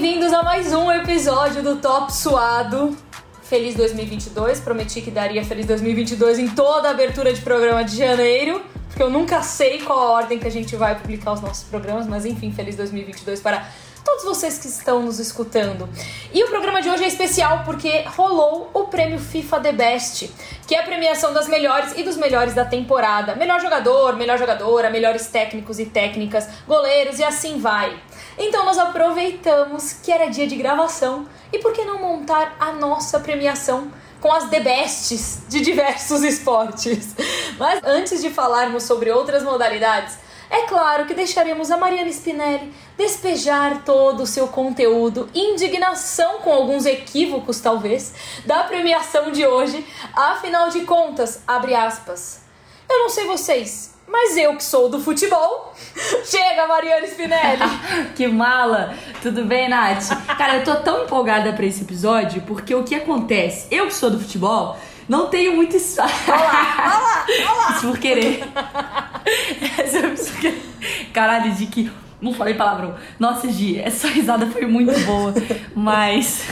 bem-vindos a mais um episódio do Top Suado. Feliz 2022, prometi que daria Feliz 2022 em toda a abertura de programa de janeiro, porque eu nunca sei qual a ordem que a gente vai publicar os nossos programas, mas enfim, Feliz 2022 para todos vocês que estão nos escutando. E o programa de hoje é especial porque rolou o prêmio FIFA The Best, que é a premiação das melhores e dos melhores da temporada. Melhor jogador, melhor jogadora, melhores técnicos e técnicas, goleiros e assim vai. Então nós aproveitamos que era dia de gravação e por que não montar a nossa premiação com as The Bests de diversos esportes. Mas antes de falarmos sobre outras modalidades, é claro que deixaremos a Mariana Spinelli despejar todo o seu conteúdo, indignação com alguns equívocos, talvez, da premiação de hoje. Afinal de contas, abre aspas. Eu não sei vocês, mas eu que sou do futebol. Chega, Mariana Spinelli! que mala! Tudo bem, Nath? Cara, eu tô tão empolgada pra esse episódio porque o que acontece? Eu que sou do futebol. Não tenho muito espaço. Olha lá, olha lá. Isso por querer. Essa é Caralho, de que. Não falei palavrão. Nossa, Gi, essa risada foi muito boa. Mas.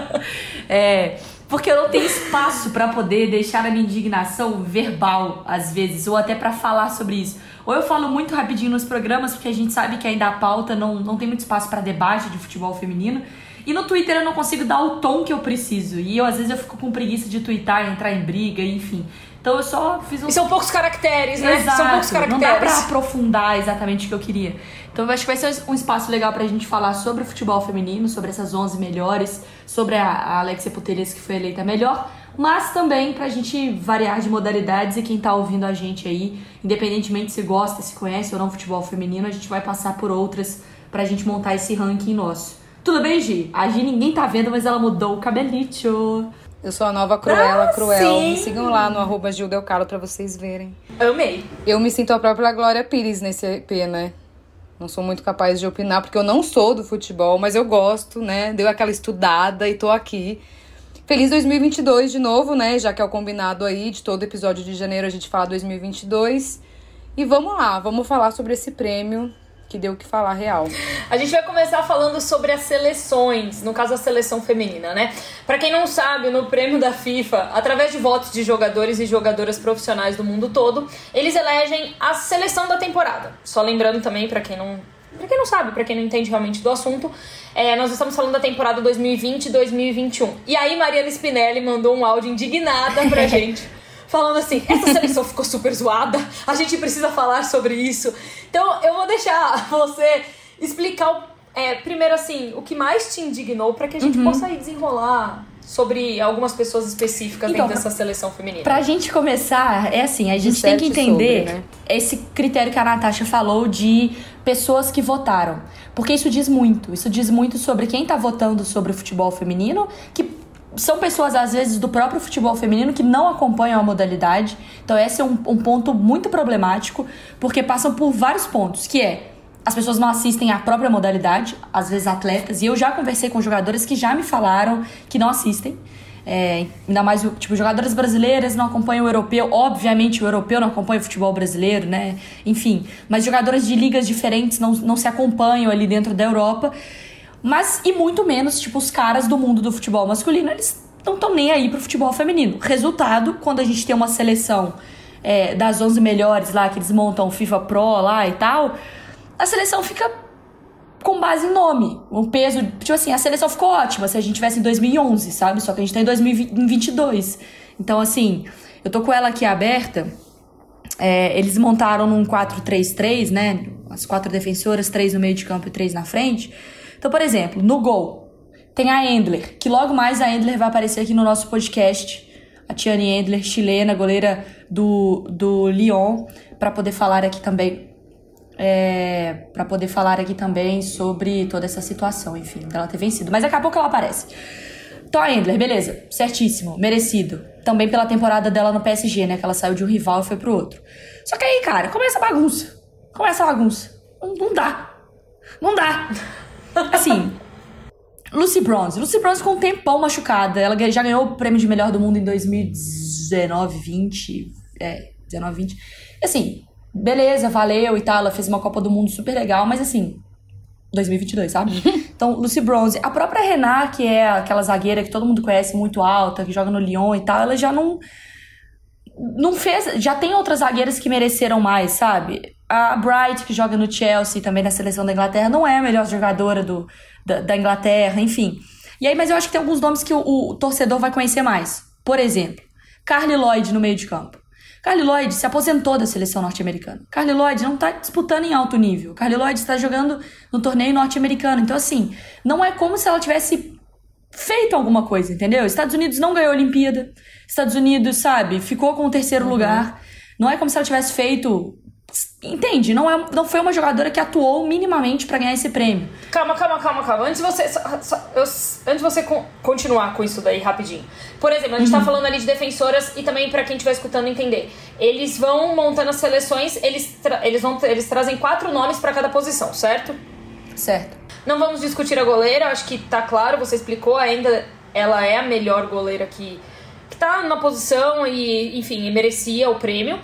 é. Porque eu não tenho espaço para poder deixar a minha indignação verbal, às vezes, ou até para falar sobre isso. Ou eu falo muito rapidinho nos programas, porque a gente sabe que ainda a pauta não, não tem muito espaço para debate de futebol feminino. E no Twitter eu não consigo dar o tom que eu preciso. E eu, às vezes, eu fico com preguiça de twittar, entrar em briga, enfim. Então eu só fiz um. E são poucos caracteres, né? Exato. São poucos caracteres. Não dá pra aprofundar exatamente o que eu queria. Então eu acho que vai ser um espaço legal pra gente falar sobre o futebol feminino, sobre essas 11 melhores, sobre a, a Alexia Putellas, que foi eleita melhor, mas também pra gente variar de modalidades e quem tá ouvindo a gente aí, independentemente se gosta, se conhece ou não futebol feminino, a gente vai passar por outras pra gente montar esse ranking nosso. Tudo bem, Gi? A Gi ninguém tá vendo, mas ela mudou o cabelito. Eu sou a nova Cruella Ah, Cruel. sim. Me sigam lá no arroba Gil Del Caro pra vocês verem. Amei. Eu me sinto a própria Glória Pires nesse EP, né? Não sou muito capaz de opinar, porque eu não sou do futebol, mas eu gosto, né? Deu aquela estudada e tô aqui. Feliz 2022 de novo, né? Já que é o combinado aí de todo episódio de janeiro a gente fala 2022. E vamos lá, vamos falar sobre esse prêmio que deu o que falar real. A gente vai começar falando sobre as seleções, no caso a seleção feminina, né? Pra quem não sabe, no prêmio da FIFA, através de votos de jogadores e jogadoras profissionais do mundo todo, eles elegem a seleção da temporada. Só lembrando também, pra quem não Pra quem não sabe, pra quem não entende realmente do assunto, é, nós estamos falando da temporada 2020-2021. E aí, Mariana Spinelli mandou um áudio indignada pra gente, falando assim: essa seleção ficou super zoada, a gente precisa falar sobre isso. Então, eu vou deixar você explicar, é, primeiro, assim, o que mais te indignou pra que a gente possa aí desenrolar sobre algumas pessoas específicas Então, dentro dessa seleção feminina. Pra gente começar, é assim, a gente tem que entender sobre, né? esse critério que a Natasha falou de pessoas que votaram. Porque isso diz muito. Isso diz muito sobre quem tá votando sobre o futebol feminino, que são pessoas, às vezes, do próprio futebol feminino que não acompanham a modalidade. Então, esse é um, um ponto muito problemático, porque passam por vários pontos, que é as pessoas não assistem à própria modalidade, às vezes atletas, e eu já conversei com jogadores que já me falaram que não assistem. É, ainda mais, tipo, jogadoras brasileiras não acompanham o europeu. Obviamente, o europeu não acompanha o futebol brasileiro, né? Enfim, mas jogadoras de ligas diferentes não, não se acompanham ali dentro da Europa. Mas, e muito menos, tipo, os caras do mundo do futebol masculino, eles não estão nem aí pro futebol feminino. Resultado, quando a gente tem uma seleção é, das 11 melhores lá, que eles montam FIFA Pro lá e tal, a seleção fica com base em nome. Um peso, tipo assim, a seleção ficou ótima se a gente tivesse em 2011, sabe? Só que a gente tá em 2022. Então, assim, eu tô com ela aqui aberta. É, eles montaram num 4-3-3, né? As quatro defensoras, três no meio de campo e três na frente. Então, por exemplo, no gol, tem a Endler, que logo mais a Endler vai aparecer aqui no nosso podcast. A Tiane Endler, chilena, goleira do, do Lyon, para poder falar aqui também é, para poder falar aqui também sobre toda essa situação, enfim, dela ter vencido. Mas daqui a pouco ela aparece. Então a Endler, beleza, certíssimo, merecido. Também pela temporada dela no PSG, né? Que ela saiu de um rival e foi pro outro. Só que aí, cara, começa a bagunça. Começa a bagunça. Não, não dá. Não dá. Assim, Lucy Bronze. Lucy Bronze ficou um tempão machucada. Ela já ganhou o prêmio de melhor do mundo em 2019, 20. É, 19, 20. E assim, beleza, valeu e tal. Ela fez uma Copa do Mundo super legal, mas assim. 2022, sabe? Então, Lucy Bronze. A própria Renard, que é aquela zagueira que todo mundo conhece, muito alta, que joga no Lyon e tal, ela já não. Não fez. Já tem outras zagueiras que mereceram mais, sabe? A Bright, que joga no Chelsea, também na seleção da Inglaterra, não é a melhor jogadora do, da, da Inglaterra, enfim. E aí, mas eu acho que tem alguns nomes que o, o torcedor vai conhecer mais. Por exemplo, Carly Lloyd no meio de campo. Carly Lloyd se aposentou da seleção norte-americana. Carly Lloyd não está disputando em alto nível. Carly Lloyd está jogando no torneio norte-americano. Então, assim, não é como se ela tivesse feito alguma coisa, entendeu? Estados Unidos não ganhou a Olimpíada. Estados Unidos, sabe, ficou com o terceiro uhum. lugar. Não é como se ela tivesse feito Entende? Não, é, não foi uma jogadora que atuou minimamente para ganhar esse prêmio. Calma, calma, calma, calma. Antes de você, só, só, eu, antes você con continuar com isso daí rapidinho. Por exemplo, a gente tá uhum. tá falando ali de defensoras e também para quem estiver escutando entender. Eles vão montando as seleções, eles, eles, vão, eles trazem quatro nomes para cada posição, certo? Certo. Não vamos discutir a goleira, acho que tá claro, você explicou ainda. Ela é a melhor goleira que, que tá na posição e, enfim, merecia o prêmio.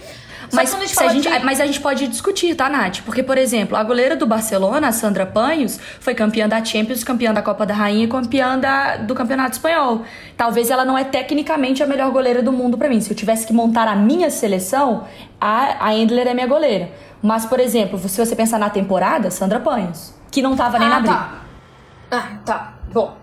Mas, a gente, a gente de... mas a gente pode discutir, tá, Nath? Porque, por exemplo, a goleira do Barcelona, a Sandra Panhos, foi campeã da Champions, campeã da Copa da Rainha e campeã da, do Campeonato Espanhol. Talvez ela não é tecnicamente a melhor goleira do mundo para mim. Se eu tivesse que montar a minha seleção, a, a Endler é minha goleira. Mas, por exemplo, se você pensar na temporada, Sandra Panhos, que não tava nem ah, na briga. Tá. Ah, tá. Bom,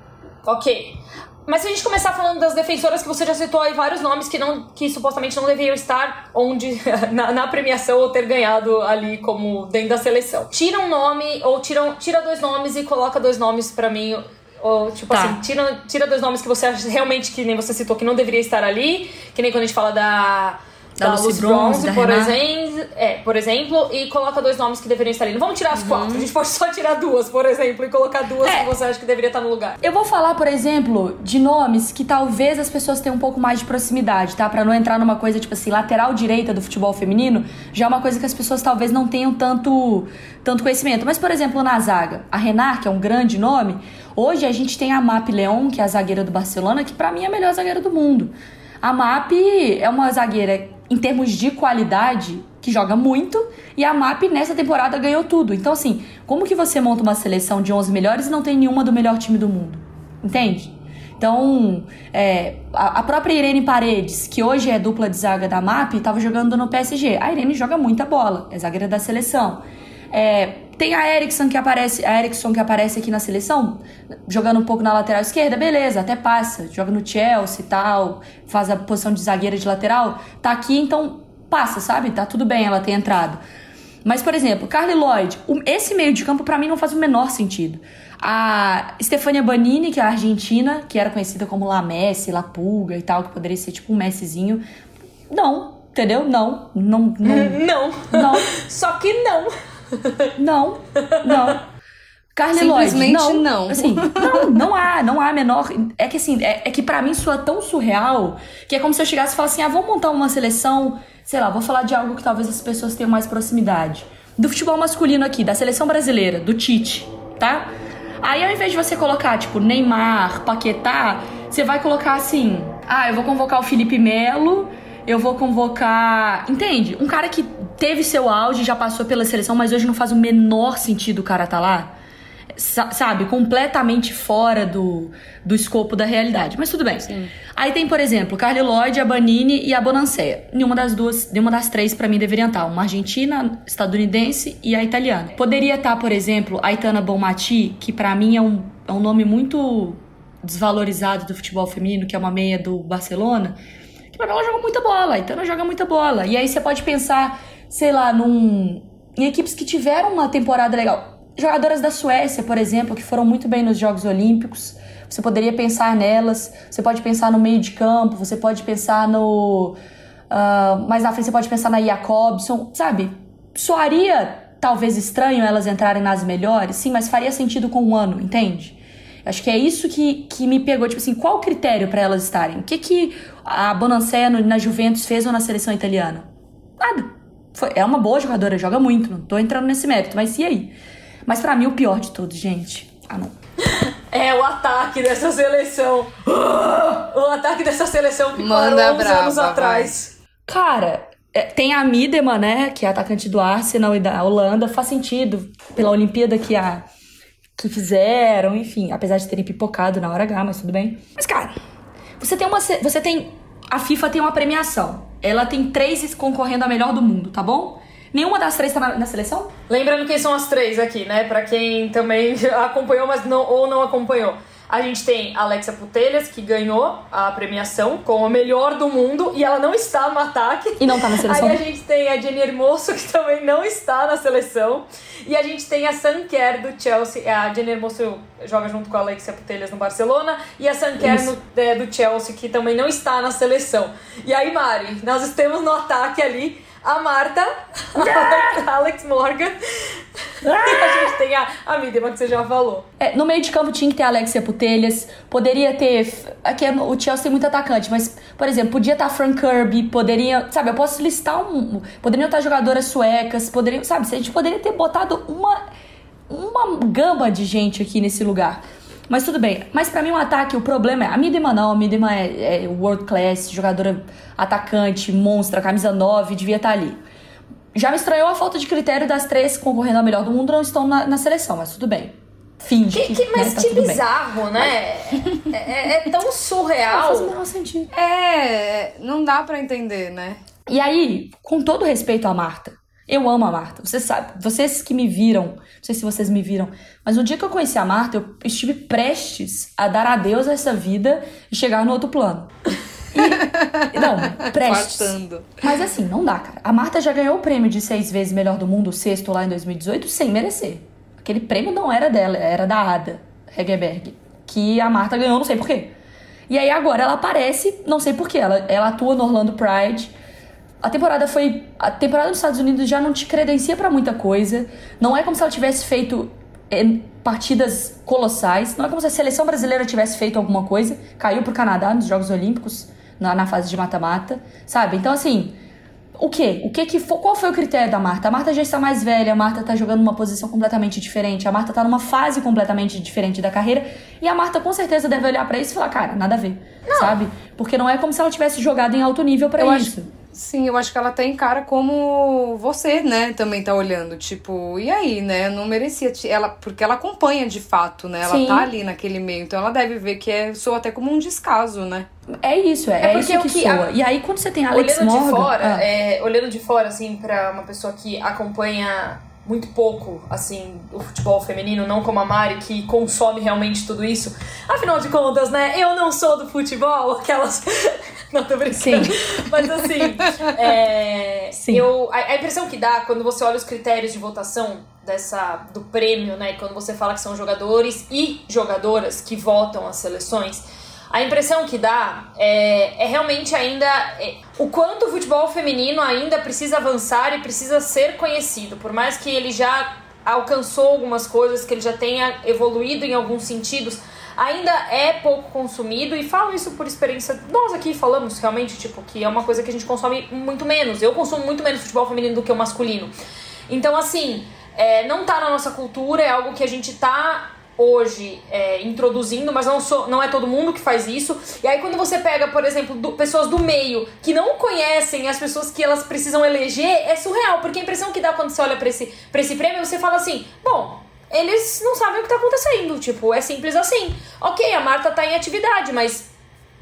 ok. Mas se a gente começar falando das defensoras, que você já citou aí vários nomes que, não, que supostamente não deveriam estar onde na, na premiação ou ter ganhado ali como dentro da seleção. Tira um nome, ou tira, tira dois nomes e coloca dois nomes para mim ou, tipo tá. assim, tira, tira dois nomes que você acha realmente que nem você citou que não deveria estar ali. Que nem quando a gente fala da da, da Lucy Bronze, Bronze por, exemplo, é, por exemplo, e coloca dois nomes que deveriam estar ali. Não vamos tirar as uhum. quatro, a gente pode só tirar duas, por exemplo, e colocar duas é. que você acha que deveria estar no lugar. Eu vou falar, por exemplo, de nomes que talvez as pessoas tenham um pouco mais de proximidade, tá? Para não entrar numa coisa tipo assim, lateral direita do futebol feminino, já é uma coisa que as pessoas talvez não tenham tanto, tanto conhecimento. Mas, por exemplo, na zaga, a Renard, que é um grande nome, hoje a gente tem a Map Leon, que é a zagueira do Barcelona, que para mim é a melhor zagueira do mundo. A MAP é uma zagueira em termos de qualidade, que joga muito, e a MAP nessa temporada ganhou tudo. Então, assim, como que você monta uma seleção de 11 melhores e não tem nenhuma do melhor time do mundo? Entende? Então, é, a, a, própria Irene Paredes, que hoje é dupla de zaga da MAP, estava jogando no PSG. A Irene joga muita bola, é zagueira da seleção. É, tem a Erickson que aparece, a Erickson que aparece aqui na seleção, jogando um pouco na lateral esquerda, beleza, até passa, joga no Chelsea e tal, faz a posição de zagueira de lateral, tá aqui, então passa, sabe? Tá tudo bem ela ter entrado. Mas, por exemplo, Carly Lloyd, esse meio de campo para mim não faz o menor sentido. A Stefania Banini, que é a argentina, que era conhecida como La Messi, La Pulga e tal, que poderia ser tipo um Messizinho, não, entendeu? Não, não, não. Não. Não. Só que não. Não, não. Carly Simplesmente Lloyd, não. não. Assim, não, não há, não há menor. É que assim, é, é que para mim soa tão surreal que é como se eu chegasse e falasse assim: ah, vamos montar uma seleção, sei lá, vou falar de algo que talvez as pessoas tenham mais proximidade. Do futebol masculino aqui, da seleção brasileira, do Tite, tá? Aí ao invés de você colocar, tipo, Neymar, Paquetá, você vai colocar assim: ah, eu vou convocar o Felipe Melo eu vou convocar. Entende? Um cara que teve seu auge, já passou pela seleção, mas hoje não faz o menor sentido o cara tá lá. Sabe? Completamente fora do, do escopo da realidade. Mas tudo bem. Sim. Aí tem, por exemplo, Carly Lloyd, a Banini e a Bonancea. Nenhuma das duas, nenhuma das três, para mim, deveriam estar. Uma argentina, estadunidense e a italiana. Poderia estar, por exemplo, a Itana Bonmati, que para mim é um, é um nome muito desvalorizado do futebol feminino, que é uma meia do Barcelona que pra mim ela joga muita bola, então ela joga muita bola. E aí você pode pensar, sei lá, num, em equipes que tiveram uma temporada legal. Jogadoras da Suécia, por exemplo, que foram muito bem nos Jogos Olímpicos. Você poderia pensar nelas. Você pode pensar no meio de campo, você pode pensar no. Uh, mais na frente você pode pensar na Jacobson, sabe? Soaria talvez estranho elas entrarem nas melhores, sim, mas faria sentido com um ano, entende? Acho que é isso que, que me pegou. Tipo assim, qual o critério para elas estarem? O que, que a Bonancea na Juventus fez ou na seleção italiana? Nada. Foi, é uma boa jogadora, joga muito. Não tô entrando nesse mérito, mas e aí? Mas para mim, o pior de todos, gente. Ah, não. É o ataque dessa seleção. O ataque dessa seleção que Manda parou brava, anos atrás. Vai. Cara, é, tem a Midema, né? Que é atacante do Arsenal e da Holanda. Faz sentido pela Olimpíada que a que fizeram, enfim, apesar de terem pipocado na hora H, mas tudo bem. Mas, cara, você tem uma. Você tem. A FIFA tem uma premiação. Ela tem três concorrendo a melhor do mundo, tá bom? Nenhuma das três tá na, na, seleção? Lembrando quem são as três aqui, né? Pra quem também acompanhou, mas não, ou não acompanhou. A gente tem a Alexia Putelhas, que ganhou a premiação como a melhor do mundo e ela não está no ataque. E não está na seleção. Aí a gente tem a Jenny Hermoso, que também não está na seleção. E a gente tem a Sanker do Chelsea. A Jenny Hermoso joga junto com a Alexia Putelhas no Barcelona. E a Sanker no, é, do Chelsea, que também não está na seleção. E aí, Mari, nós estamos no ataque ali a Marta, a Alex Morgan. e a gente tem a, a Midema, que você já falou. É, no meio de campo tinha que ter a Alexia Putelhas. Poderia ter. Aqui é o Chelsea tem muito atacante, mas, por exemplo, podia estar a Frank Kirby, poderia. Sabe, eu posso listar um. Poderiam estar jogadoras suecas, poderiam. Sabe, a gente poderia ter botado uma. Uma gama de gente aqui nesse lugar. Mas tudo bem. Mas para mim o um ataque, o problema é. A Midema não, a Midema é, é world class, jogadora atacante, monstra, camisa 9, devia estar tá ali. Já me estranhou a falta de critério das três concorrendo ao melhor do mundo não estão na, na seleção, mas tudo bem. Finge. Que, que, mas né, tá que bizarro, bem. né? Mas... É, é, é, tão surreal. Não faz o menor sentido. É, não dá para entender, né? E aí, com todo respeito à Marta, eu amo a Marta. Você sabe, vocês que me viram, não sei se vocês me viram, mas no dia que eu conheci a Marta, eu estive prestes a dar adeus a essa vida e chegar no outro plano. E, não, prestes. Passando. Mas assim, não dá, cara. A Marta já ganhou o prêmio de seis vezes melhor do mundo, sexto lá em 2018, sem merecer. Aquele prêmio não era dela, era da Ada Hegerberg. Que a Marta ganhou, não sei porquê. E aí agora ela aparece, não sei porquê. Ela, ela atua no Orlando Pride a temporada foi. A temporada dos Estados Unidos já não te credencia para muita coisa. Não é como se ela tivesse feito é, partidas colossais. Não é como se a seleção brasileira tivesse feito alguma coisa. Caiu pro Canadá nos Jogos Olímpicos, na, na fase de mata-mata. Sabe? Então, assim. O quê? O que que foi, qual foi o critério da Marta? A Marta já está mais velha, a Marta tá jogando numa posição completamente diferente, a Marta tá numa fase completamente diferente da carreira, e a Marta com certeza deve olhar para isso e falar, cara, nada a ver, não. sabe? Porque não é como se ela tivesse jogado em alto nível para isso. Acho... Sim, eu acho que ela tem cara como você, né, também tá olhando, tipo, e aí, né, não merecia, ela, porque ela acompanha de fato, né, ela Sim. tá ali naquele meio, então ela deve ver que é, soa até como um descaso, né. É isso, é, é, é isso que, que soa. A... E aí quando você tem Alex olhando Morgan... De fora, ah. é, olhando de fora, assim, pra uma pessoa que acompanha muito pouco, assim, o futebol feminino, não como a Mari, que consome realmente tudo isso. Afinal de contas, né, eu não sou do futebol, aquelas Não, tô brincando. Sim. Mas assim, é, Sim. Eu, a, a, impressão que dá quando você olha os critérios de votação dessa do prêmio, né? Quando você fala que são jogadores e jogadoras que votam as seleções, a impressão que dá é, é realmente ainda é, o quanto o futebol feminino ainda precisa avançar e precisa ser conhecido. Por mais que ele já alcançou algumas coisas, que ele já tenha evoluído em alguns sentidos ainda é pouco consumido e falo isso por experiência. Nós aqui falamos realmente, tipo, que é uma coisa que a gente consome muito menos. Eu consumo muito menos futebol feminino do que o masculino. Então, assim, é, não tá na nossa cultura, é algo que a gente tá hoje é, introduzindo, mas não, sou, não é todo mundo que faz isso. E aí quando você pega, por exemplo, do, pessoas do meio que não conhecem as pessoas que elas precisam eleger, é surreal, porque a impressão que dá quando você olha para esse, pra esse prêmio, você fala assim, bom, eles não sabem o que tá acontecendo. Tipo, é simples assim. Ok, a Marta tá em atividade, mas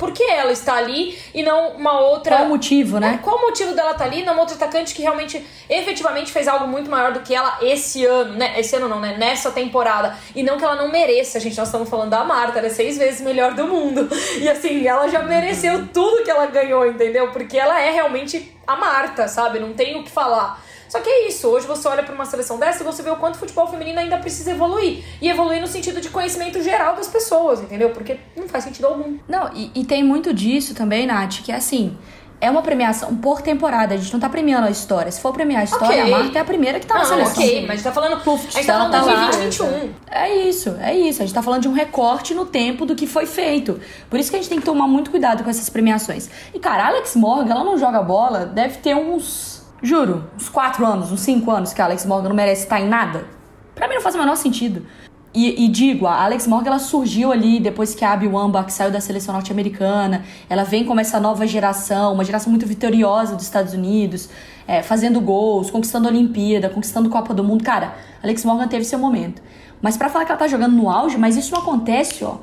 por que ela está ali e não uma outra. Qual o motivo, né? Qual o motivo dela estar tá ali, não uma outra atacante que realmente, efetivamente fez algo muito maior do que ela esse ano, né? Esse ano não, né? Nessa temporada. E não que ela não mereça, gente. Nós estamos falando da Marta, ela é seis vezes melhor do mundo. E assim, ela já mereceu tudo que ela ganhou, entendeu? Porque ela é realmente a Marta, sabe? Não tem o que falar. Só que é isso, hoje você olha para uma seleção dessa e você vê o quanto o futebol feminino ainda precisa evoluir. E evoluir no sentido de conhecimento geral das pessoas, entendeu? Porque não faz sentido algum. Não, e, e tem muito disso também, Nath, que é assim é uma premiação por temporada. A gente não tá premiando a história. Se for premiar a história, okay. a Marta é a primeira que tá não, na seleção. Ok, mas a gente tá falando. Puf, a gente tá falando de 2021. É isso, é isso. A gente tá falando de um recorte no tempo do que foi feito. Por isso que a gente tem que tomar muito cuidado com essas premiações. E, cara, Alex Morgan, ela não joga bola, deve ter uns Juro, uns 4 anos, uns 5 anos que a Alex Morgan não merece estar em nada. Pra mim não faz o menor sentido. E, e, digo, a Alex Morgan ela surgiu ali depois que a Abby Wambach saiu da seleção norte-americana. Ela vem como essa nova geração, uma geração muito vitoriosa dos Estados Unidos, é, fazendo gols, conquistando a Olimpíada, conquistando Copa do Mundo. Cara, Alex Morgan teve seu momento. Mas para falar que ela tá jogando no auge, mas isso não acontece, ó,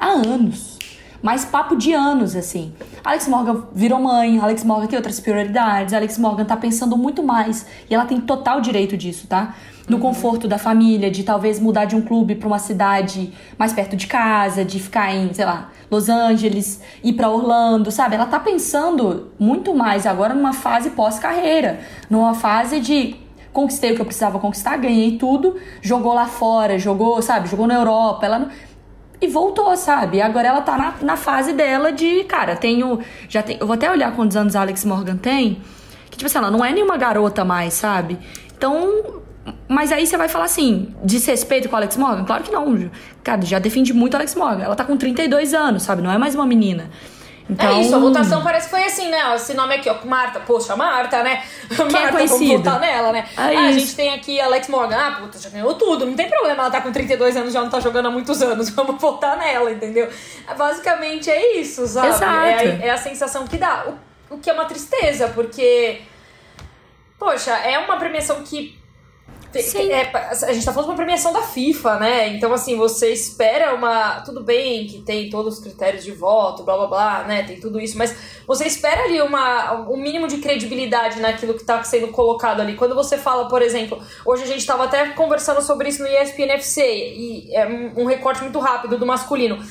há anos. Mas papo de anos, assim. Alex Morgan virou mãe, Alex Morgan tem outras prioridades, Alex Morgan tá pensando muito mais. E ela tem total direito disso, tá? no uhum. conforto da família, de talvez mudar de um clube para uma cidade mais perto de casa, de ficar em, sei lá, Los Angeles, ir para Orlando, sabe? Ela tá pensando muito mais agora numa fase pós-carreira, numa fase de conquistei o que eu precisava conquistar, ganhei tudo, jogou lá fora, jogou, sabe, jogou na Europa, ela e voltou, sabe? Agora ela tá na, na fase dela de, cara, tenho já tem, eu vou até olhar quantos anos a Alex Morgan tem, que tipo assim, ela não é nenhuma garota mais, sabe? Então, mas aí você vai falar assim, desrespeito com o Alex Morgan? Claro que não. Cara, já defende muito o Alex Morgan. Ela tá com 32 anos, sabe? Não é mais uma menina. Então... É isso, a votação parece que foi assim, né? Esse nome aqui, ó, Marta. Poxa, Marta, né? Quem é Marta, é vamos votar nela, né? É ah, a gente tem aqui Alex Morgan. Ah, puta, já ganhou tudo. Não tem problema, ela tá com 32 anos, já não tá jogando há muitos anos. Vamos votar nela, entendeu? Basicamente é isso, sabe? Exato. É, a, é a sensação que dá. O, o que é uma tristeza, porque... Poxa, é uma premiação que. É, a gente tá falando de uma premiação da FIFA, né? Então, assim, você espera uma. Tudo bem que tem todos os critérios de voto, blá blá blá, né? Tem tudo isso, mas você espera ali uma, um mínimo de credibilidade naquilo que tá sendo colocado ali. Quando você fala, por exemplo, hoje a gente tava até conversando sobre isso no ESPN FC, e é um recorte muito rápido do masculino.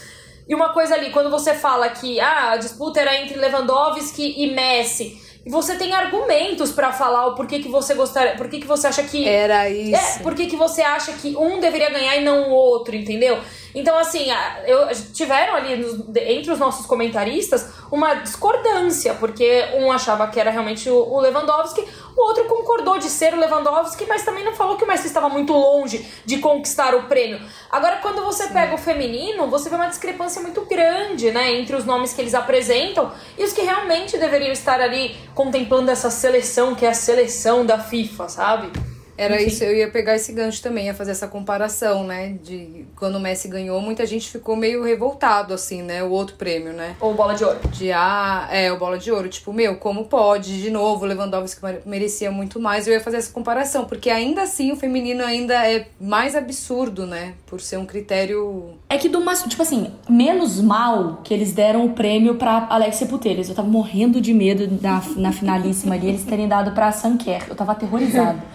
E uma coisa ali, quando você fala que ah, a disputa era entre Lewandowski e Messi você tem argumentos para falar o porquê que você gostaria, por que você acha que era isso. É, por que você acha que um deveria ganhar e não o outro, entendeu? Então, assim, eu, tiveram ali nos, entre os nossos comentaristas uma discordância, porque um achava que era realmente o, o, Lewandowski, o outro concordou de ser o Lewandowski, mas também não falou que o Messi estava muito longe de conquistar o prêmio. Agora, quando você Sim. pega o feminino, você vê uma discrepância muito grande, né, entre os nomes que eles apresentam e os que realmente deveriam estar ali contemplando essa seleção, que é a seleção da FIFA, sabe? Era Enfim. isso, eu ia pegar esse gancho também, ia fazer essa comparação, né? De quando o Messi ganhou, muita gente ficou meio revoltado, assim, né? O outro prêmio, né? Ou bola de ouro. De ah, é, o bola de ouro. Tipo, meu, como pode? De novo, o Lewandowski merecia muito mais. Eu ia fazer essa comparação, porque ainda assim o feminino ainda é mais absurdo, né? Por ser um critério. É que do mais, tipo assim, menos mal que eles deram o prêmio pra Alexia Putellas. Eu tava morrendo de medo na, na finalíssima ali, eles terem dado pra Sanker. Eu tava aterrorizada.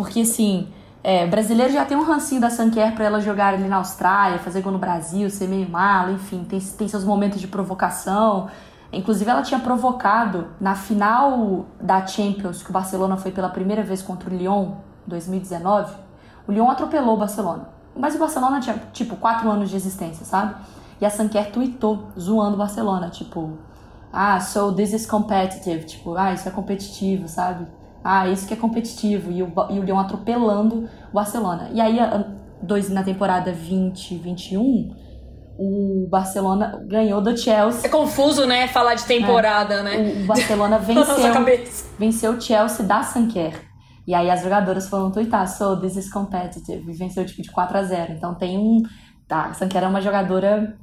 Porque, assim, é, brasileiro já tem um rancinho da Sanquer para ela jogar ali na Austrália, fazer gol no Brasil, ser meio malo, enfim, tem, tem seus momentos de provocação. Inclusive, ela tinha provocado na final da Champions, que o Barcelona foi pela primeira vez contra o Lyon, 2019. O Lyon atropelou o Barcelona. Mas o Barcelona tinha, tipo, quatro anos de existência, sabe? E a Sanquer tweetou, zoando o Barcelona, tipo, ah, so this is competitive, tipo, ah, isso é competitivo, sabe? Ah, isso que é competitivo. E o, e o Lyon atropelando o Barcelona. E aí, dois, na temporada 2021, o Barcelona ganhou do Chelsea. É confuso, né? Falar de temporada, é. né? O, Barcelona venceu, venceu o Chelsea da Sanquer. E aí as jogadoras foram twittar, so this is competitive. E venceu tipo de 4 a 0 Então tem um. Tá, a Sanquer é uma jogadora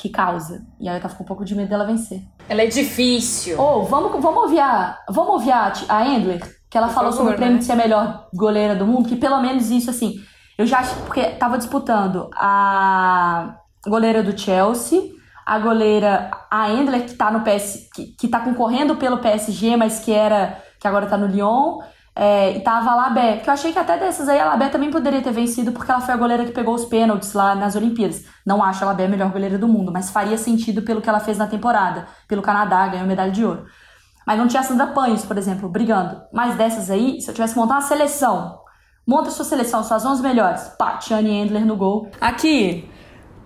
que causa. E aí eu tava com um pouco de medo dela vencer. Ela é difícil. Ou, oh, vamos, vamos ouvir a. Vamos ouvir a, a Endler, que ela Por falou favor, sobre o prêmio né? de ser a melhor goleira do mundo, que pelo menos isso, assim. Eu já acho. Porque tava disputando a goleira do Chelsea, a goleira. A Endler, que tá no PS. Que, que tá concorrendo pelo PSG, mas que era. que agora tá no Lyon. É, e tava a Labé, que eu achei que até dessas aí a Labé também poderia ter vencido, porque ela foi a goleira que pegou os pênaltis lá nas Olimpíadas. Não acho a Labé a melhor goleira do mundo, mas faria sentido pelo que ela fez na temporada. Pelo Canadá, ganhou medalha de ouro. Mas não tinha a Sandra Panhos, por exemplo, brigando. Mas dessas aí, se eu tivesse montado uma seleção, monta sua seleção, suas 11 melhores. Pá, Tiane Endler no gol. Aqui,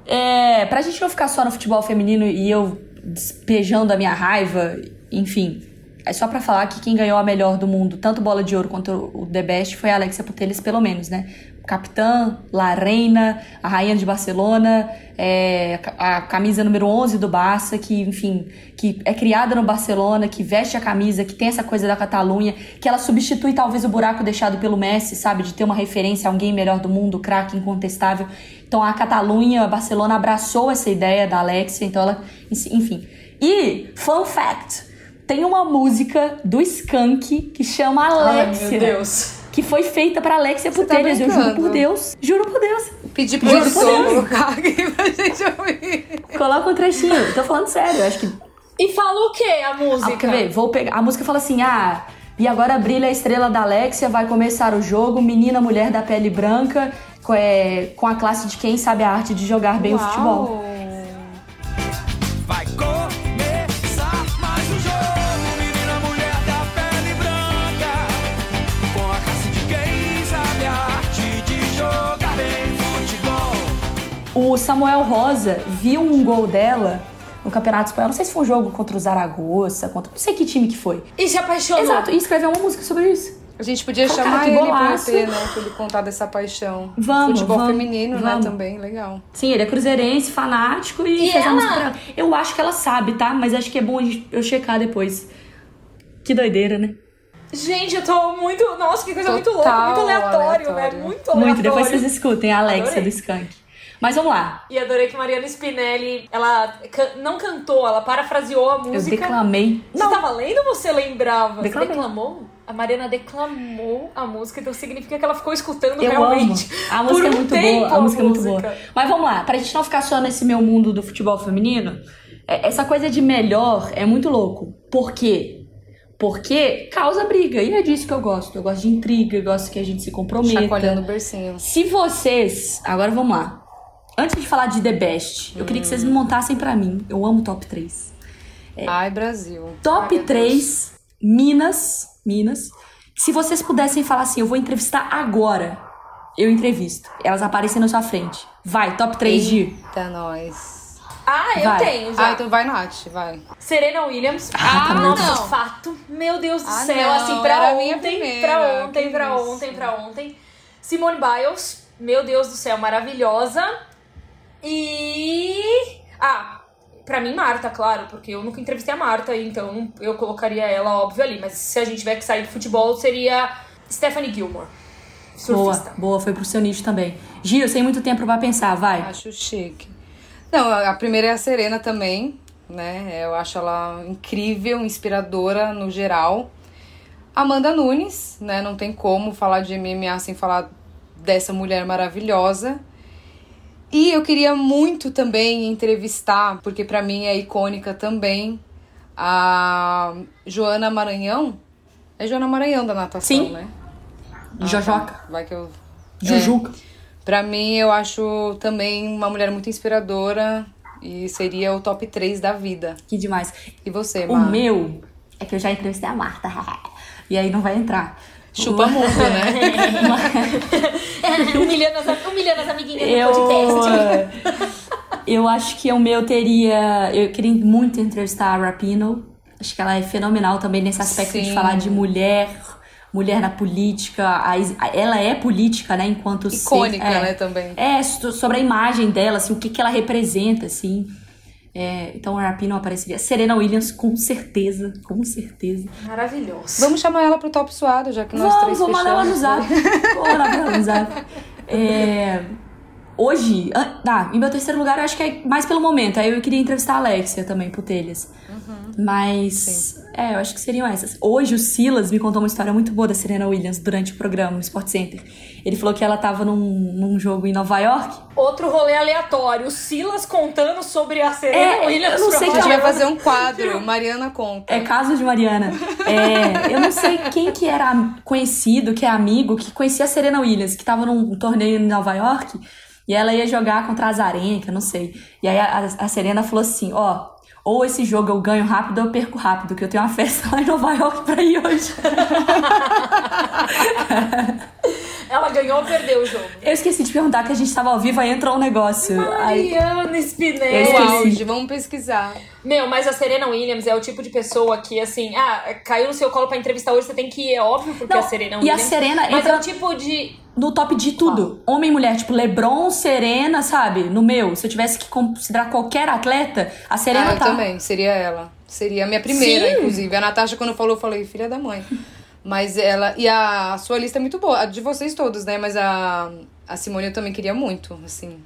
é, pra gente não ficar só no futebol feminino e eu despejando a minha raiva, enfim, é só para falar que quem ganhou a melhor do mundo, tanto bola de ouro quanto o The Best, foi a Alexia Putellas, pelo menos, né? capitã, La Reina, a rainha de Barcelona, é, a camisa número 11 do Barça, que, enfim, que é criada no Barcelona, que veste a camisa, que tem essa coisa da Catalunha, que ela substitui talvez o buraco deixado pelo Messi, sabe? De ter uma referência a alguém melhor do mundo, craque incontestável. Então a Catalunha, a Barcelona abraçou essa ideia da Alexia, então ela, enfim. E, fun fact, tem uma música do Skank que chama Alexia. Ai, meu Deus que foi feita pra Alexia Putelhas. Tá eu juro por Deus. Juro por Deus. Pedi pro editor colocar aqui pra gente ouvir. Coloca um trechinho. Tô falando sério, acho que. E fala o que a música? Ah, quer ver? Vou pegar. A música fala assim: ah. E agora brilha a estrela da Alexia, vai começar o jogo. Menina, mulher da pele branca, com, é, com a classe de quem sabe a arte de jogar bem Uau. o futebol. O Samuel Rosa viu um gol dela no Campeonato Espanhol. Não sei se foi um jogo contra o Zaragoza, contra não sei que time que foi. E se apaixonou. Exato, e escreveu uma música sobre isso. A gente podia Pô, chamar cara, ele golaço. pra EP, né? Pra ele contar dessa paixão. Vamos, Futebol vamos, feminino, né, vamos. né? Também, legal. Sim, ele é cruzeirense, fanático e, e fez ela... música pra. Eu acho que ela sabe, tá? Mas acho que é bom eu checar depois. Que doideira, né? Gente, eu tô muito. Nossa, que coisa Total muito louca, muito aleatório, aleatório, né? Muito aleatório. Muito, depois vocês escutem a Alexia Adorei. do Skank. Mas vamos lá. E adorei que Mariana Spinelli, ela can não cantou, ela parafraseou a música. Eu declamei. Você não. tava lendo ou você lembrava? Declamei. Você declamou? A Mariana declamou a música, então significa que ela ficou escutando eu realmente. Amo. A música um é muito boa. A, a música é muito boa. Mas vamos lá, pra gente não ficar só nesse meu mundo do futebol feminino, é, essa coisa de melhor é muito louco. Por quê? Porque causa briga. E é disso que eu gosto. Eu gosto de intriga, eu gosto que a gente se comprometa. Chacoalhando o bercinho. Se vocês. Agora vamos lá. Antes de falar de The Best, eu queria que vocês me montassem para mim. Eu amo top 3. É, Ai, Brasil. Top Ai, 3, Minas. Minas. Se vocês pudessem falar assim, eu vou entrevistar agora, eu entrevisto. Elas aparecem na sua frente. Vai, top 3 de. Eita, nós. Ah, eu Vai. tenho já. Ah, então vai, Nath, vai. Serena Williams. Ah, tá nossa, não. fato. Meu Deus do Ah, céu. não, assim, pra era a minha ontem, primeira, pra ontem, que pra isso. ontem, pra ontem. Simone Biles. Meu Deus do céu, maravilhosa. E. Ah, pra mim, Marta, claro, porque eu nunca entrevistei a Marta, então eu colocaria ela, óbvio, ali. Mas se a gente tiver que sair do futebol, seria Stephanie Gilmore. Surfista. Boa, boa, foi pro seu nicho também. Gil, sem muito tempo pra pensar, vai. Acho chique. Não, a primeira é a Serena também, né? Eu acho ela incrível, inspiradora no geral. Amanda Nunes, né? Não tem como falar de MMA sem falar dessa mulher maravilhosa. E eu queria muito também entrevistar, porque para mim é icônica também, a Joana Maranhão. É Joana Maranhão da natação, Sim. né? Jojoca. tá. Vai que eu. Jujuca. Pra mim, eu acho também uma mulher muito inspiradora e seria o top 3 da vida. Que demais. E você, O Mar? meu é que eu já entrevistei a Marta. e aí não vai entrar. Chupa mundo, né? humilhando, as, humilhando as amiguinhas eu, do podcast. eu acho que o meu teria. Eu queria muito entrevistar a Rapino. Acho que ela é fenomenal também nesse aspecto de Sim. falar de mulher, mulher na política. A a- ela é política, né? Enquanto ser- Icônica, é, né, também. É, so- sobre a imagem dela, assim, o que, que ela representa, assim. É, então a Rapino apareceria. Serena Williams, com certeza, com certeza. Maravilhoso. Vamos chamar ela pro top suado, já que nós Vamos, três vou mandar ela no zap. Vou mandar ela no zap. É, hoje, ah, tá, em meu terceiro lugar, eu acho que é mais pelo momento. Aí eu queria entrevistar a Alexia também, pro Telhas. Mas, é, eu acho que seriam essas. Hoje o Silas me contou uma história muito boa da Serena Williams durante o programa no Sport Center. Ele falou que ela tava num, num jogo em Nova York. Outro rolê aleatório. O Silas contando sobre a Serena É, Williams. eu não sei A gente vai fazer um quadro, Mariana conta. É caso de Mariana. É, eu não sei quem que era conhecido, que é amigo, que conhecia a Serena Williams, que tava num torneio em Nova York, e ela ia jogar contra a Azarenka, não sei. E aí a, a Serena falou assim, ó, ou esse jogo eu ganho rápido ou eu perco rápido, que eu tenho uma festa lá em Nova York pra ir hoje. Ela ganhou ou perdeu o jogo? Eu esqueci de perguntar que a gente tava ao vivo, aí entrou um negócio. Mariana Spinelli. auge, vamos pesquisar. Meu, mas a Serena Williams é o tipo de pessoa que, assim, ah, caiu no seu colo pra entrevistar hoje, você tem que ir, é óbvio, porque Não, a Serena e a Williams. Serena Mas entra- é o tipo de. no top de tudo. Homem e mulher, tipo, Lebron, Serena, sabe? No meu, se eu tivesse que considerar qualquer atleta, a Serena ah, eu tá. também, seria ela. Seria a minha primeira, Sim. inclusive. A Natasha, quando falou, eu falei, filha da mãe. Mas ela. E a sua lista é muito boa. A de vocês todos, né? Mas a, a Simone eu também queria muito, assim.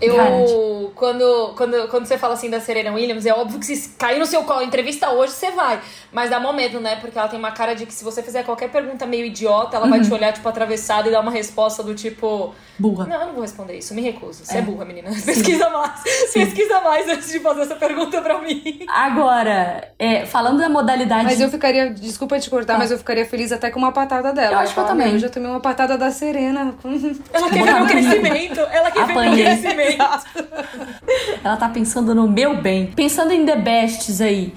Eu, Verdade. quando, quando, quando você fala assim da Serena Williams, é óbvio que se cair no seu colo entrevista hoje, você vai. Mas dá momento, né? Porque ela tem uma cara de que se você fizer qualquer pergunta meio idiota, ela vai Uhum. te olhar, tipo, atravessada e dar uma resposta do tipo. Burra. Não, eu não vou responder isso, me recuso. Você é, É. burra, menina. Pesquisa mais. Pesquisa mais antes de fazer essa pergunta pra mim. Agora, é, falando da modalidade. Mas eu ficaria, desculpa te cortar, Ah. mas eu ficaria feliz até com uma patada dela. Eu acho que eu também. "Meu, Eu já tomei uma patada da Serena. Ela quer ver meu crescimento. Ela quer ver meu Apanhei. Ela tá pensando no meu bem. Pensando em The Bests aí.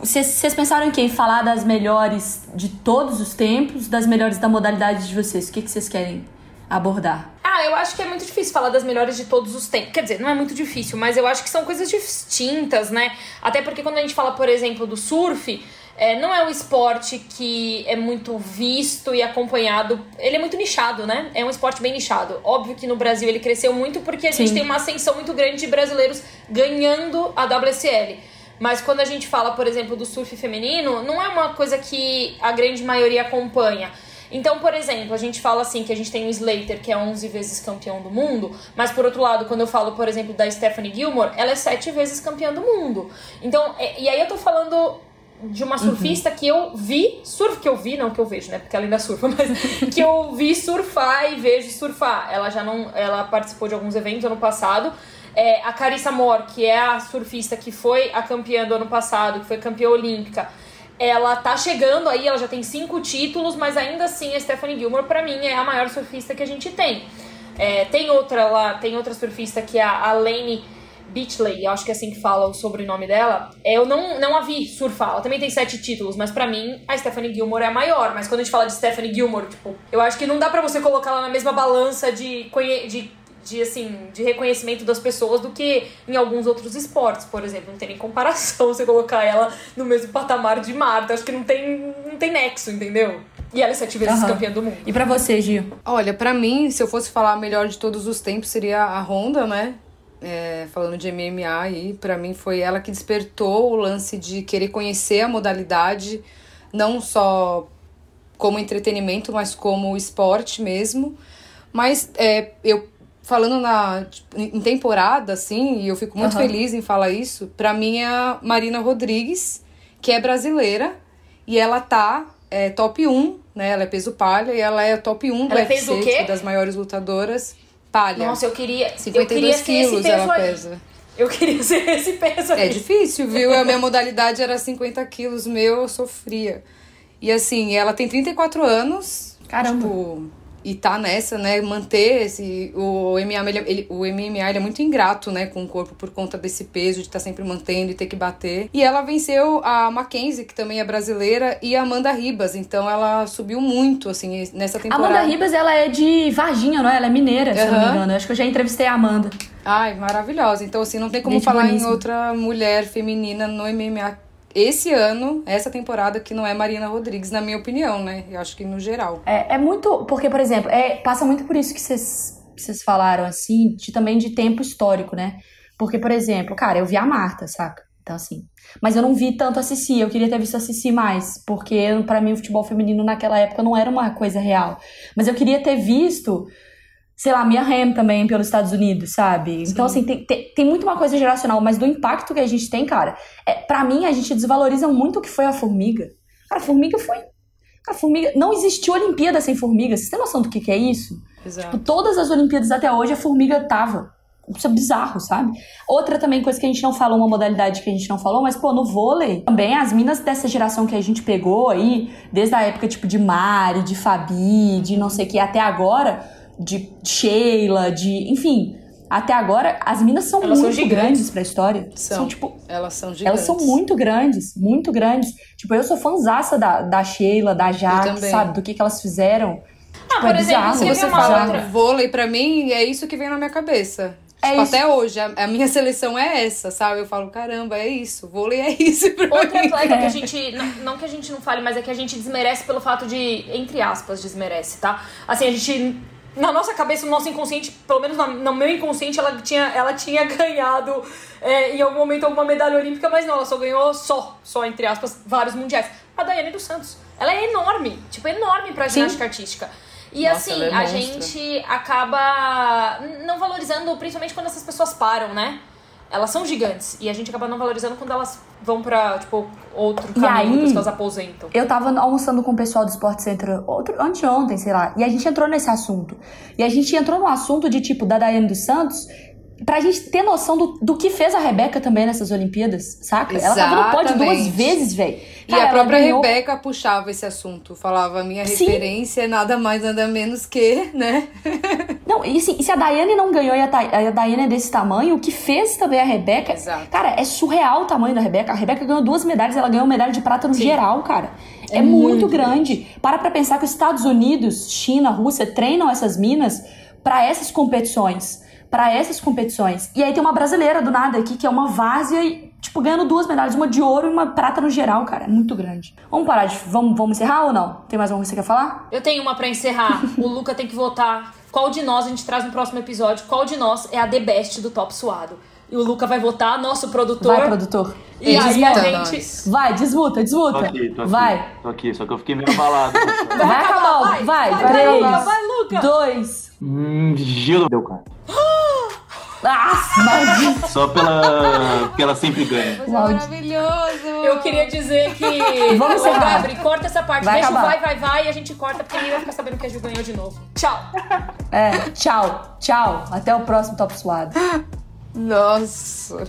Vocês pensaram em quem? Falar das melhores de todos os tempos, das melhores da modalidade de vocês. O que que vocês querem abordar? Ah, eu acho que é muito difícil falar das melhores de todos os tempos. Quer dizer, não é muito difícil, mas eu acho que são coisas distintas, né? Até porque quando a gente fala, por exemplo, do surf, é, não é um esporte que é muito visto e acompanhado. Ele é muito nichado, né? É um esporte bem nichado. Óbvio que no Brasil ele cresceu muito porque a gente Sim. tem uma ascensão muito grande de brasileiros ganhando a WSL. Mas quando a gente fala, por exemplo, do surf feminino, não é uma coisa que a grande maioria acompanha. Então, por exemplo, a gente fala assim que a gente tem o Slater, que é 11 vezes campeão do mundo, mas por outro lado, quando eu falo, por exemplo, da Stephanie Gilmore, ela é 7 vezes campeã do mundo. Então, é- e aí eu tô falando de uma surfista que eu vi, surf que eu vi, não que eu vejo, né? Porque ela ainda surfa, mas que eu vi surfar e vejo surfar. Ela já não, ela participou de alguns eventos ano passado. É, a Carissa Moore, que é a surfista que foi a campeã do ano passado, que foi campeã olímpica, ela tá chegando aí, ela já tem cinco títulos, mas ainda assim a Stephanie Gilmore, pra mim, é a maior surfista que a gente tem. É, tem outra lá, tem outra surfista que é a Lane Beachley, eu acho que é assim que fala o sobrenome dela. É, Eu não, não a vi surfar, ela também tem sete títulos, mas pra mim a Stephanie Gilmore é a maior. Mas quando a gente fala de Stephanie Gilmore, tipo, eu acho que não dá pra você colocar ela na mesma balança de, de, de, assim, de reconhecimento das pessoas do que em alguns outros esportes, por exemplo. Não tem nem comparação você colocar ela no mesmo patamar de Marta. Acho que não tem, não tem nexo, entendeu? E ela é sete vezes Aham. campeã do mundo. E pra você, Gil? Olha, pra mim, se eu fosse falar a melhor de todos os tempos, seria a Honda, né? É, falando de MMA aí, pra mim foi ela que despertou o lance de querer conhecer a modalidade, não só como entretenimento, mas como esporte mesmo. Mas é, eu falando na tipo, em temporada, assim, e eu fico muito Aham. feliz em falar isso, pra mim é a Marina Rodrigues, que é brasileira, e ela tá é, top 1, né? Ela é peso palha e ela é top 1 do Ela é UFC, o quê? tipo, das maiores lutadoras. Palha. Nossa, eu queria. eu 52 queria ser esse quilos peso ela aí. pesa. Eu queria ser esse peso aí. É difícil, viu? A minha modalidade era 50 quilos, meu, eu sofria. E assim, ela tem 34 anos. Caramba. Tipo, e tá nessa, né? Manter esse. O MMA, ele, ele- o MMA ele é muito ingrato, né? Com o corpo por conta desse peso, de estar sempre mantendo e ter que bater. E ela venceu a Mackenzie, que também é brasileira, e a Amanda Ribas. Então ela subiu muito, assim, nessa A temporada. Amanda Ribas, ela é de Varginha, não é? Ela é mineira, se não me engano. Eu acho que eu já entrevistei a Amanda. Ai, maravilhosa. Então, assim, não tem como Gente falar em outra mulher feminina no MMA esse ano, essa temporada, que não é Marina Rodrigues, na minha opinião, né? Eu acho que no geral. É, é muito. Porque, por exemplo, é, passa muito por isso que vocês falaram, assim, de, também de tempo histórico, né? Porque, por exemplo, cara, eu vi a Marta, saca? Então, assim. Mas eu não vi tanto a Cici, eu queria ter visto a Cici mais, porque pra mim o futebol feminino naquela época não era uma coisa real. Mas eu queria ter visto, sei lá, a Mia Hamm também pelos Estados Unidos, sabe? Então, assim, tem, tem, tem muito uma coisa geracional, mas do impacto que a gente tem, cara, é, para mim a gente desvaloriza muito o que foi a formiga. Cara, a formiga foi. Cara, formiga. Não existiu Olimpíada sem formiga. Vocês têm noção do que, que é isso? Exato. Tipo, todas as Olimpíadas até hoje a formiga tava. Isso é bizarro, sabe? Outra também coisa que a gente não falou, uma modalidade que a gente não falou, mas, pô, no vôlei, também as minas dessa geração que a gente pegou aí, desde a época, tipo, de Mari, de Fabi, de não sei o que, até agora, de Sheila, de. Enfim, até agora, as minas são Elas são muito gigantes. grandes pra história. São. tipo. Elas são gigantes. Elas são muito grandes, muito grandes. Tipo, eu sou fãzaça da, da Sheila, da Jaque, sabe? Do que, que elas fizeram. Ah, Tipo, por é exemplo, Se você fala outra. vôlei, pra mim, é isso que vem na minha cabeça. É Tipo, isso. até hoje, a, a minha seleção é essa, sabe? Eu falo, caramba, é isso. Vôlei é isso pra Outra mim. atleta que a gente. Não, não que a gente não fale, mas é que a gente desmerece pelo fato de. Entre aspas, desmerece, tá? Assim, a gente. Na nossa cabeça, no nosso inconsciente, pelo menos na- no meu inconsciente, ela tinha, ela tinha ganhado é, em algum momento alguma medalha olímpica, mas não, ela só ganhou só, só entre aspas, vários mundiais. A Daiane dos Santos. Ela é enorme, tipo, enorme pra ginástica artística. E Nossa, assim, é a gente acaba não valorizando, principalmente quando essas pessoas param, né? Elas são gigantes. E a gente acaba não valorizando quando elas vão pra, tipo, outro E caminho, aí- depois que elas aposentam. Eu tava almoçando com o pessoal do Sport Center outro, anteontem, sei lá, e a gente entrou nesse assunto. E a gente entrou no assunto de, tipo, da Daiane dos Santos, pra gente ter noção do, do que fez a Rebeca também nessas Olimpíadas, saca? Ela tava no pódio duas Exatamente. vezes, velho. E a própria Rebeca puxava esse assunto. Falava, minha Sim. referência é nada mais, nada menos que, né? Não, e assim, se a Daiane não ganhou e a, Ta- a Daiane é desse tamanho, o que fez também a Rebeca. Exato. Cara, é surreal o tamanho da Rebeca. A Rebeca ganhou duas medalhas, ela ganhou medalha de prata no geral, cara. É, É muito, muito grande. Para pra pensar que os Estados Unidos, China, Rússia treinam essas minas pra essas competições. Pra essas competições. E aí tem uma brasileira do nada aqui, que é uma várzea e, tipo, ganhando duas medalhas, uma de ouro e uma prata no geral, cara. É muito grande. Vamos parar de. Vamos, vamos encerrar ou não? Tem mais alguma coisa que você quer falar? Eu tenho uma pra encerrar. o Luca tem que votar qual de nós a gente traz no próximo episódio. Qual de nós é a The Best do Top Suado. E o Luca vai votar, nosso produtor. Vai, produtor. E aí a gente. Vai, desmuta, Tô desmuta. aqui, tô aqui. Vai. Tô aqui, só que eu fiquei meio abalado. Vai, acabar, vai, vai, vai, três, Luca, vai, Luca. dois. Hum, gelo deu, cara. Ah, maldito. Só pela. porque ela sempre ganha. Mas é maravilhoso. Eu queria dizer que. Vamos Ô. Gabri, corta essa parte. Vai Deixa o acabar. vai, vai, vai e a gente corta porque ninguém vai ficar sabendo que a Ju ganhou de novo. Tchau. É, tchau, tchau. Até o próximo Top Suado. Nossa.